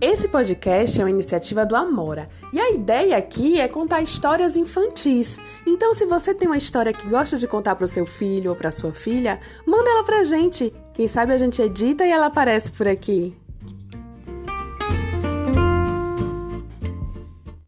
Esse podcast é uma iniciativa do Amora e a ideia aqui é contar histórias infantis. Então, se você tem uma história que gosta de contar para o seu filho ou para sua filha, manda ela para a gente. Quem sabe a gente edita e ela aparece por aqui.